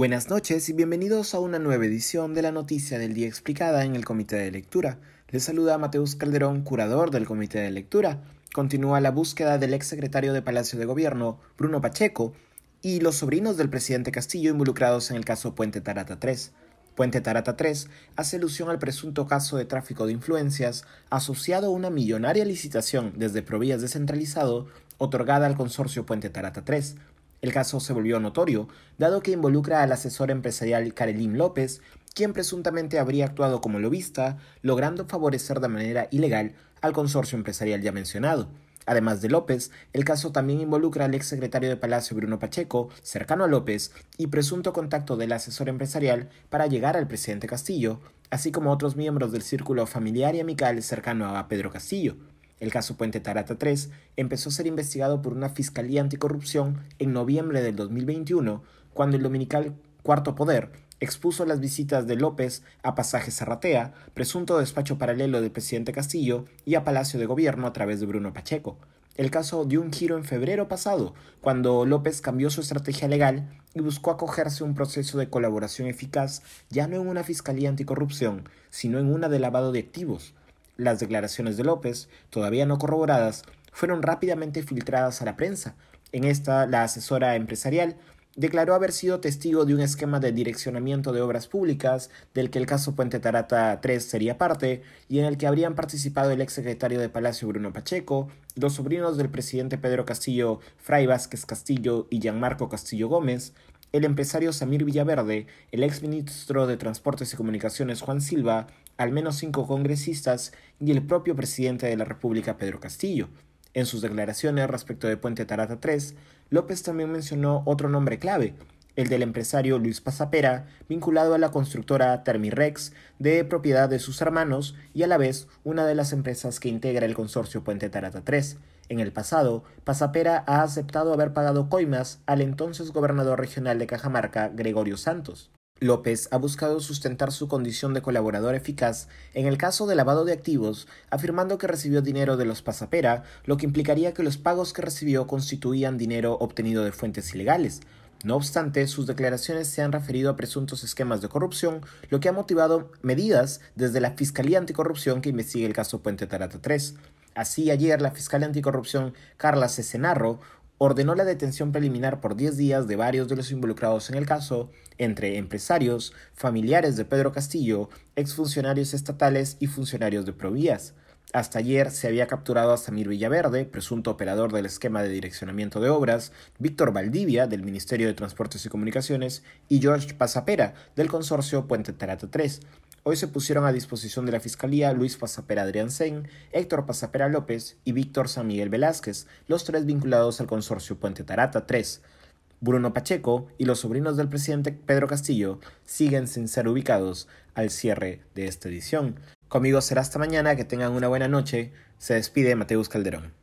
Buenas noches y bienvenidos a una nueva edición de la Noticia del Día Explicada en el Comité de Lectura. Les saluda Mateus Calderón, curador del Comité de Lectura. Continúa la búsqueda del ex secretario de Palacio de Gobierno, Bruno Pacheco, y los sobrinos del presidente Castillo involucrados en el caso Puente Tarata 3. Puente Tarata 3 hace alusión al presunto caso de tráfico de influencias asociado a una millonaria licitación desde Provías descentralizado otorgada al consorcio Puente Tarata 3, el caso se volvió notorio, dado que involucra al asesor empresarial Karelim López, quien presuntamente habría actuado como lobista, logrando favorecer de manera ilegal al consorcio empresarial ya mencionado. Además de López, el caso también involucra al exsecretario de Palacio Bruno Pacheco, cercano a López, y presunto contacto del asesor empresarial para llegar al presidente Castillo, así como otros miembros del círculo familiar y amical cercano a Pedro Castillo. El caso Puente Tarata 3 empezó a ser investigado por una Fiscalía Anticorrupción en noviembre del 2021, cuando el dominical Cuarto Poder expuso las visitas de López a Pasaje Zarratea, presunto despacho paralelo del presidente Castillo, y a Palacio de Gobierno a través de Bruno Pacheco. El caso dio un giro en febrero pasado, cuando López cambió su estrategia legal y buscó acogerse a un proceso de colaboración eficaz ya no en una fiscalía anticorrupción, sino en una de lavado de activos, las declaraciones de López, todavía no corroboradas, fueron rápidamente filtradas a la prensa. En esta, la asesora empresarial declaró haber sido testigo de un esquema de direccionamiento de obras públicas del que el caso Puente Tarata 3 sería parte y en el que habrían participado el exsecretario de Palacio Bruno Pacheco, los sobrinos del presidente Pedro Castillo, Fray Vázquez Castillo y Gianmarco Castillo Gómez, el empresario Samir Villaverde, el exministro de Transportes y Comunicaciones Juan Silva, al menos cinco congresistas y el propio presidente de la República Pedro Castillo. En sus declaraciones respecto de Puente Tarata 3, López también mencionó otro nombre clave, el del empresario Luis Pasapera, vinculado a la constructora Termirex, de propiedad de sus hermanos y a la vez una de las empresas que integra el consorcio Puente Tarata 3. En el pasado, Pasapera ha aceptado haber pagado coimas al entonces gobernador regional de Cajamarca, Gregorio Santos. López ha buscado sustentar su condición de colaborador eficaz en el caso de lavado de activos, afirmando que recibió dinero de los Pasapera, lo que implicaría que los pagos que recibió constituían dinero obtenido de fuentes ilegales. No obstante, sus declaraciones se han referido a presuntos esquemas de corrupción, lo que ha motivado medidas desde la Fiscalía Anticorrupción que investiga el caso Puente Tarata 3. Así, ayer la fiscal anticorrupción Carla Cesenarro ordenó la detención preliminar por 10 días de varios de los involucrados en el caso, entre empresarios, familiares de Pedro Castillo, exfuncionarios estatales y funcionarios de Provías. Hasta ayer se había capturado a Samir Villaverde, presunto operador del esquema de direccionamiento de obras, Víctor Valdivia, del Ministerio de Transportes y Comunicaciones, y George Pasapera, del consorcio Puente Tarata 3, Hoy se pusieron a disposición de la Fiscalía Luis Pasapera Adrián Sen, Héctor Pasapera López y Víctor San Miguel Velázquez, los tres vinculados al consorcio Puente Tarata 3. Bruno Pacheco y los sobrinos del presidente Pedro Castillo siguen sin ser ubicados al cierre de esta edición. Conmigo será hasta mañana, que tengan una buena noche. Se despide Mateus Calderón.